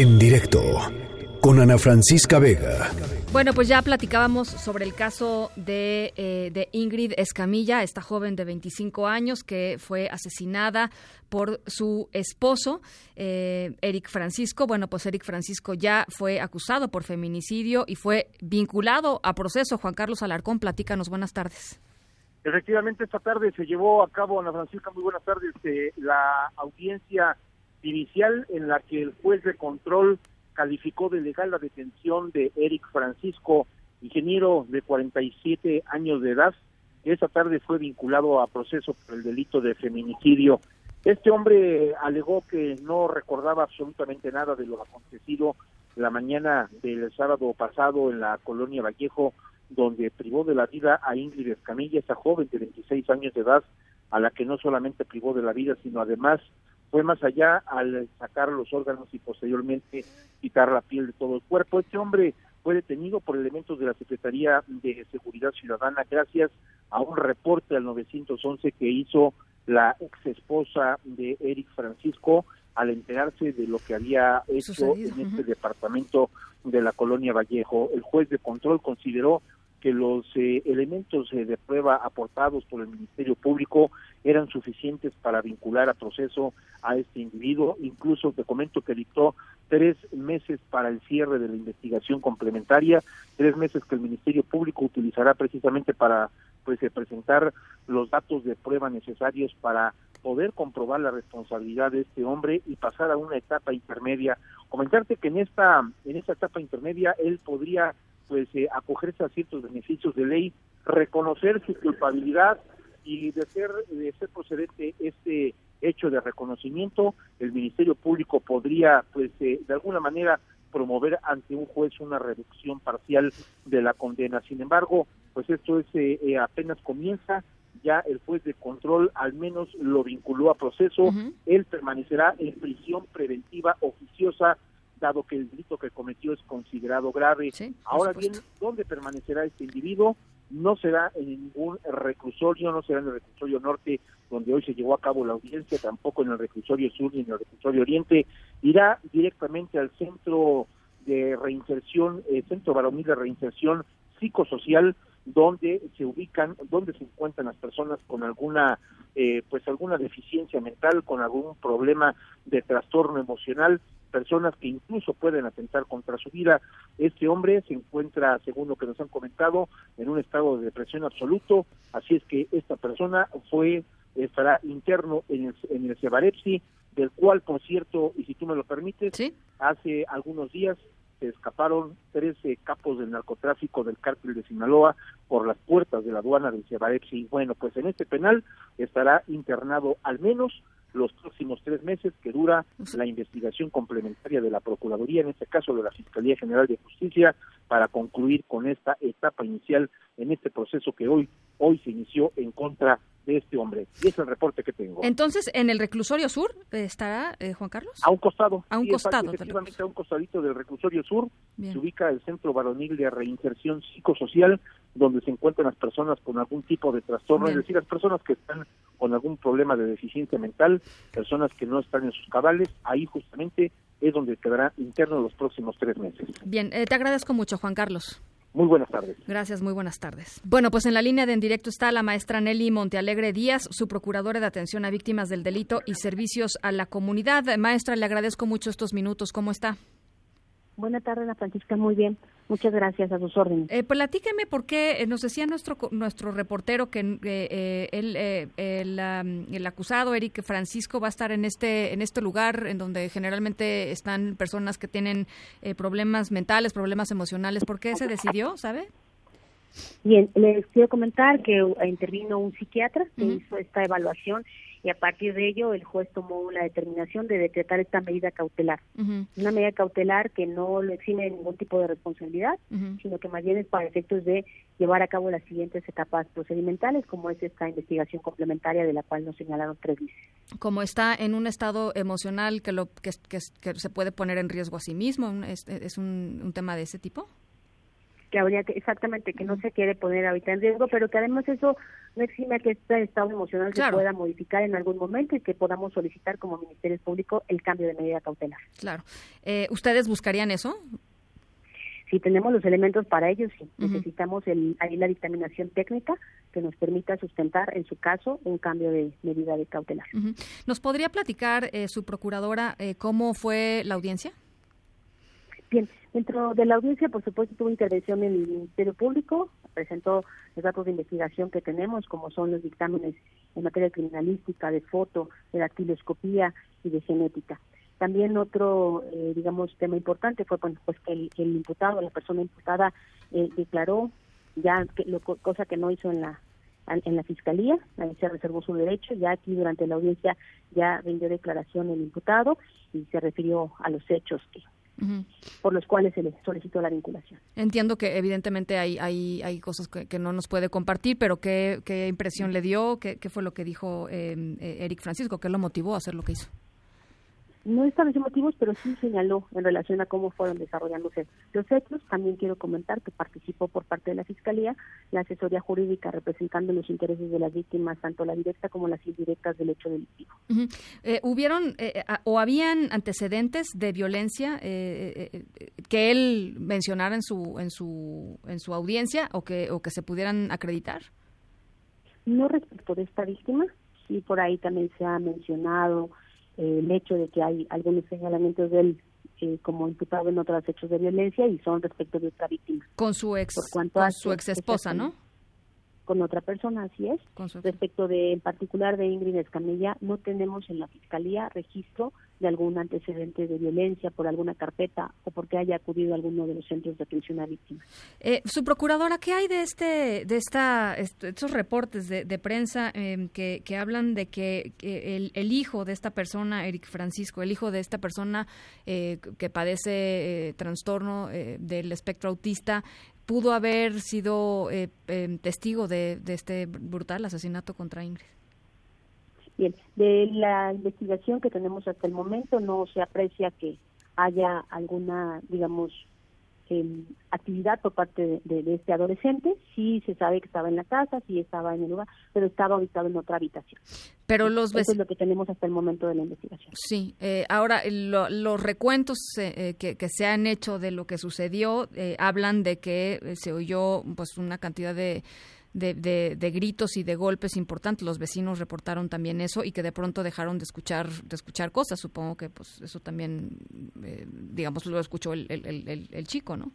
En directo con Ana Francisca Vega. Bueno, pues ya platicábamos sobre el caso de, eh, de, Ingrid Escamilla, esta joven de 25 años que fue asesinada por su esposo, eh, Eric Francisco. Bueno, pues Eric Francisco ya fue acusado por feminicidio y fue vinculado a proceso. Juan Carlos Alarcón, platícanos, buenas tardes. Efectivamente, esta tarde se llevó a cabo, Ana Francisca, muy buenas tardes, eh, la audiencia inicial en la que el juez de control calificó de legal la detención de Eric Francisco, ingeniero de 47 años de edad, que esa tarde fue vinculado a proceso por el delito de feminicidio. Este hombre alegó que no recordaba absolutamente nada de lo acontecido la mañana del sábado pasado en la colonia Vallejo, donde privó de la vida a Ingrid Escamilla, esa joven de 26 años de edad, a la que no solamente privó de la vida, sino además fue más allá al sacar los órganos y posteriormente quitar la piel de todo el cuerpo. Este hombre fue detenido por elementos de la Secretaría de Seguridad Ciudadana gracias a un reporte al 911 que hizo la ex esposa de Eric Francisco al enterarse de lo que había hecho en este departamento de la colonia Vallejo. El juez de control consideró que los eh, elementos eh, de prueba aportados por el Ministerio Público eran suficientes para vincular a proceso a este individuo. Incluso te comento que dictó tres meses para el cierre de la investigación complementaria, tres meses que el Ministerio Público utilizará precisamente para pues eh, presentar los datos de prueba necesarios para poder comprobar la responsabilidad de este hombre y pasar a una etapa intermedia. Comentarte que en esta en esta etapa intermedia él podría pues eh, acogerse a ciertos beneficios de ley, reconocer su culpabilidad y de ser de ser procedente este hecho de reconocimiento, el Ministerio Público podría pues eh, de alguna manera promover ante un juez una reducción parcial de la condena. Sin embargo, pues esto es eh, apenas comienza, ya el juez de control al menos lo vinculó a proceso, él permanecerá en prisión preventiva oficiosa dado que el delito que cometió es considerado grave. Ahora bien, ¿dónde permanecerá este individuo? No será en ningún reclusorio, no será en el reclusorio norte, donde hoy se llevó a cabo la audiencia, tampoco en el reclusorio sur ni en el reclusorio oriente. Irá directamente al centro de reinserción, el eh, centro varonil de reinserción psicosocial, donde se ubican, donde se encuentran las personas con alguna, eh, pues alguna deficiencia mental, con algún problema de trastorno emocional personas que incluso pueden atentar contra su vida. Este hombre se encuentra, según lo que nos han comentado, en un estado de depresión absoluto, así es que esta persona fue estará interno en el, en el Cebarepsi, del cual, por cierto, y si tú me lo permites, hace algunos días se escaparon 13 capos del narcotráfico del cártel de Sinaloa por las puertas de la aduana del Cebarepsi. Bueno, pues en este penal estará internado al menos los próximos tres meses que dura la investigación complementaria de la Procuraduría, en este caso de la Fiscalía General de Justicia, para concluir con esta etapa inicial en este proceso que hoy, hoy se inició en contra de este hombre. Y es el reporte que tengo. Entonces, ¿en el reclusorio sur estará eh, Juan Carlos? A un costado. A un costado. Efectivamente, a un costadito del reclusorio sur se ubica el Centro Varonil de Reinserción Psicosocial, donde se encuentran las personas con algún tipo de trastorno, es decir, las personas que están con algún problema de deficiencia mental, personas que no están en sus cabales, ahí justamente es donde quedará interno los próximos tres meses. Bien, eh, te agradezco mucho, Juan Carlos. Muy buenas tardes. Gracias, muy buenas tardes. Bueno, pues en la línea de en directo está la maestra Nelly Montealegre Díaz, su procuradora de atención a víctimas del delito y servicios a la comunidad. Maestra, le agradezco mucho estos minutos. ¿Cómo está? Buenas tardes, Ana Francisca. Muy bien. Muchas gracias a sus órdenes. Eh, platíqueme por qué eh, nos decía nuestro nuestro reportero que eh, eh el, el, el, acusado Eric Francisco va a estar en este en este lugar en donde generalmente están personas que tienen problemas mentales, problemas emocionales. ¿Por qué se decidió, sabe? Bien, les quiero comentar que intervino un psiquiatra que hizo esta evaluación y a partir de ello el juez tomó la determinación de decretar esta medida cautelar. Una medida cautelar que no lo exime de ningún tipo de responsabilidad, sino que más bien es para efectos de llevar a cabo las siguientes etapas procedimentales, como es esta investigación complementaria de la cual nos señalaron tres veces. Como está en un estado emocional que, lo, que, se puede poner en riesgo a sí mismo, ¿es, un tema de ese tipo? Que habría que, exactamente, que no se quiere poner ahorita en riesgo, pero que además eso no exime que este estado emocional se pueda modificar en algún momento y que podamos solicitar como Ministerio Público el cambio de medida cautelar. Claro. Eh, ¿Ustedes buscarían eso? Si tenemos los elementos para ello, sí. Necesitamos el, ahí la dictaminación técnica que nos permita sustentar, en su caso, un cambio de medida de cautelar. ¿Nos podría platicar, eh, su procuradora, eh, cómo fue la audiencia? Bien, dentro de la audiencia, por supuesto, tuvo intervención en el Ministerio Público, presentó los datos de investigación que tenemos, como son los dictámenes en materia criminalística, de foto, de dactiloscopía y de genética. También otro, eh, digamos, tema importante fue pues que el, imputado, la persona imputada, eh, declaró ya que lo, cosa que no hizo en la en la fiscalía, ahí se reservó su derecho, ya aquí durante la audiencia ya rindió declaración el imputado y se refirió a los hechos que por los cuales se le solicitó la vinculación. Entiendo que evidentemente hay hay, hay cosas que, no nos puede compartir, pero ¿qué, qué impresión le dio? ¿Qué, qué fue lo que dijo eh, Eric Francisco? ¿Qué lo motivó a hacer lo que hizo? No estableció motivos, pero sí señaló en relación a cómo fueron desarrollándose los hechos. También quiero comentar que participó por parte de la Fiscalía la asesoría jurídica representando los intereses de las víctimas, tanto la directa como las indirectas del hecho delictivo. Eh, ¿Hubieron eh, o habían antecedentes de violencia eh, que él mencionara en su, en su, en su audiencia o que, o que se pudieran acreditar? No respecto de esta víctima, sí por ahí también se ha mencionado el hecho de que hay algunos señalamientos de él eh, como imputado en otros hechos de violencia y son respecto de otra víctima. Con su ex, con su ex esposa, ¿no? Con otra persona, así es. Respecto de, en particular de Ingrid Escamilla, no tenemos en la fiscalía registro de algún antecedente de violencia por alguna carpeta o porque haya acudido a alguno de los centros de atención a víctimas. Eh, su procuradora, ¿qué hay de este, de esta, estos reportes de, prensa em, que, que, hablan de que, el, el, hijo de esta persona, Eric Francisco, el hijo de esta persona eh, que padece eh, trastorno del espectro autista, pudo haber sido em, testigo de, de este brutal asesinato contra Ingrid? Bien, de la investigación que tenemos hasta el momento no se aprecia que haya alguna, digamos, em, actividad por parte de, este adolescente. Sí se sabe que estaba en la casa, sí estaba en el lugar, pero estaba ubicado en otra habitación. Pero los Eso es lo que tenemos hasta el momento de la investigación. Sí, eh, ahora los recuentos eh, que, que, se han hecho de lo que sucedió eh, hablan de que se oyó pues una cantidad de de, de, gritos y de golpes importantes. Los vecinos reportaron también eso y que de pronto dejaron de escuchar de escuchar cosas. Supongo que pues eso también, eh, digamos, lo escuchó el, el, el chico, ¿no?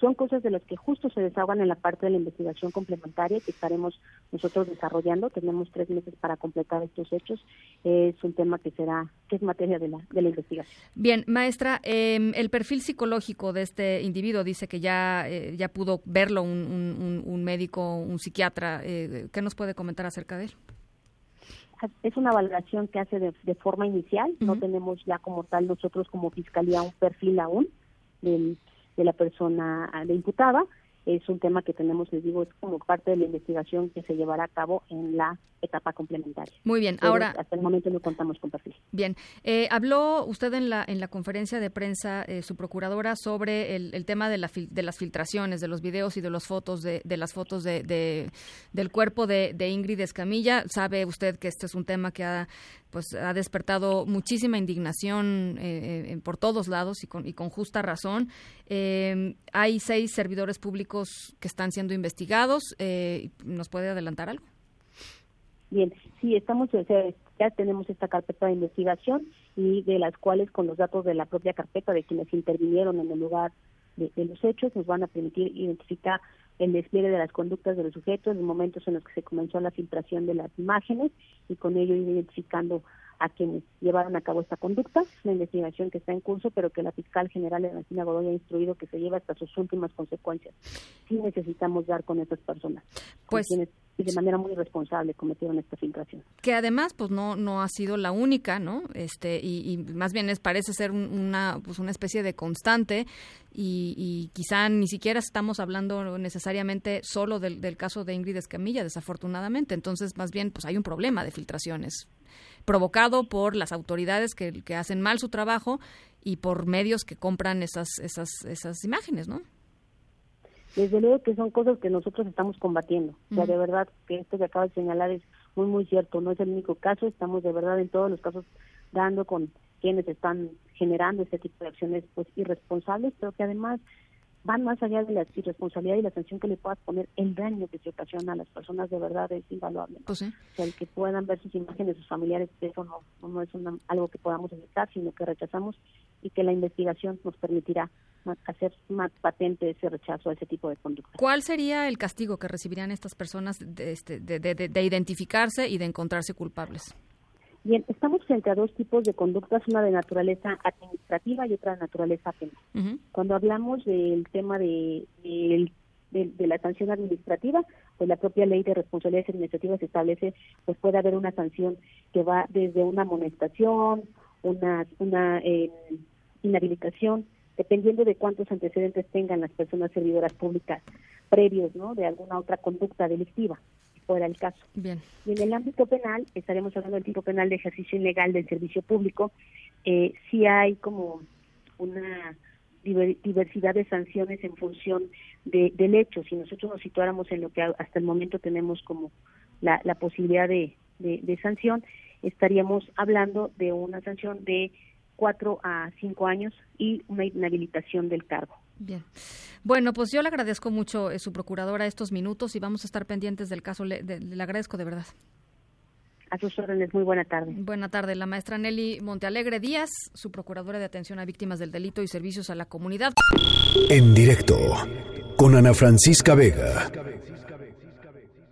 Son cosas de las que justo se desahogan en la parte de la investigación complementaria que estaremos nosotros desarrollando. Tenemos tres meses para completar estos hechos. es un tema que será, que es materia de la, de la investigación. Bien, maestra, em, el perfil psicológico de este individuo dice que ya, eh, ya pudo verlo un, un, médico, un psiquiatra. Eh, ¿Qué nos puede comentar acerca de él? es una valoración que hace de, de forma inicial, no tenemos ya como tal nosotros como fiscalía un perfil aún del, de la persona de imputada. Es un tema que tenemos, les digo, es como parte de la investigación que se llevará a cabo en la etapa complementaria. Muy bien, ahora hasta el momento no contamos con perfil. Bien, eh, habló usted en la en la conferencia de prensa eh, su procuradora sobre el, tema de, la de las filtraciones de los videos y de las fotos de, de las fotos de, del cuerpo de, de Ingrid Escamilla. Sabe usted que este es un tema que ha pues ha despertado muchísima indignación eh, eh, por todos lados y con, y con justa razón. Eh, hay seis servidores públicos que están siendo investigados. ¿Nos puede adelantar algo? Bien, sí, estamos, ya tenemos esta carpeta de investigación y de las cuales con los datos de la propia carpeta de quienes intervinieron en el lugar de los hechos nos van a permitir identificar el despliegue de las conductas de los sujetos, los momentos en los que se comenzó la filtración de las imágenes y con ello identificando a quienes llevaron a cabo esta conducta. Es una investigación que está en curso, pero que la fiscal general Ernestina Godoy ha instruido que se lleve hasta sus últimas consecuencias. Sí necesitamos dar con estas personas, pues quienes y de manera muy responsable cometieron esta filtración. Que además, pues no no ha sido la única, ¿no? Este y, más bien es parece ser una pues una especie de constante y, y, quizá ni siquiera estamos hablando necesariamente solo del, del caso de Ingrid Escamilla, desafortunadamente. Entonces, más bien, pues hay un problema de filtraciones provocado por las autoridades que, que hacen mal su trabajo y por medios que compran esas esas esas imágenes, ¿no? Desde luego que son cosas que nosotros estamos combatiendo. O sea, de verdad que esto que acaba de señalar es muy, muy cierto. No es el único caso, estamos de verdad en todos los casos dando con quienes están generando este tipo de acciones pues irresponsables, pero que además van más allá de la irresponsabilidad y la sanción que le puedas poner, el daño que se ocasiona a las personas de verdad es invaluable. Pues O sea, el que puedan ver sus imágenes, sus familiares, eso no, no es algo que podamos aceptar, sino que rechazamos y que la investigación nos permitirá hacer más patente ese rechazo a ese tipo de conducta. ¿Cuál sería el castigo que recibirían estas personas de, este, de, de, de identificarse y de encontrarse culpables? Bien, estamos frente a dos tipos de conductas, una de naturaleza administrativa y otra de naturaleza penal. Cuando hablamos del tema de, de, la sanción administrativa, pues la propia ley de responsabilidades administrativas establece, pues puede haber una sanción que va desde una amonestación, una, una eh, inhabilitación, dependiendo de cuántos antecedentes tengan las personas servidoras públicas previos, ¿no? De alguna otra conducta delictiva fuera el caso. Bien. Y en el ámbito penal, estaremos hablando del tipo penal de ejercicio ilegal del servicio público, eh, sí hay como una diversidad de sanciones en función de, del hecho. Si nosotros nos situáramos en lo que hasta el momento tenemos como la, la posibilidad de, de sanción, estaríamos hablando de una sanción de cuatro a cinco años y una inhabilitación del cargo. Bien. Bueno, pues yo le agradezco mucho eh, su procuradora estos minutos y vamos a estar pendientes del caso. Le, le agradezco de verdad. A sus órdenes, muy buena tarde. Buena tarde. La maestra Nelly Montealegre Díaz, su procuradora de atención a víctimas del delito y servicios a la comunidad. En directo, con Ana Francisca Vega.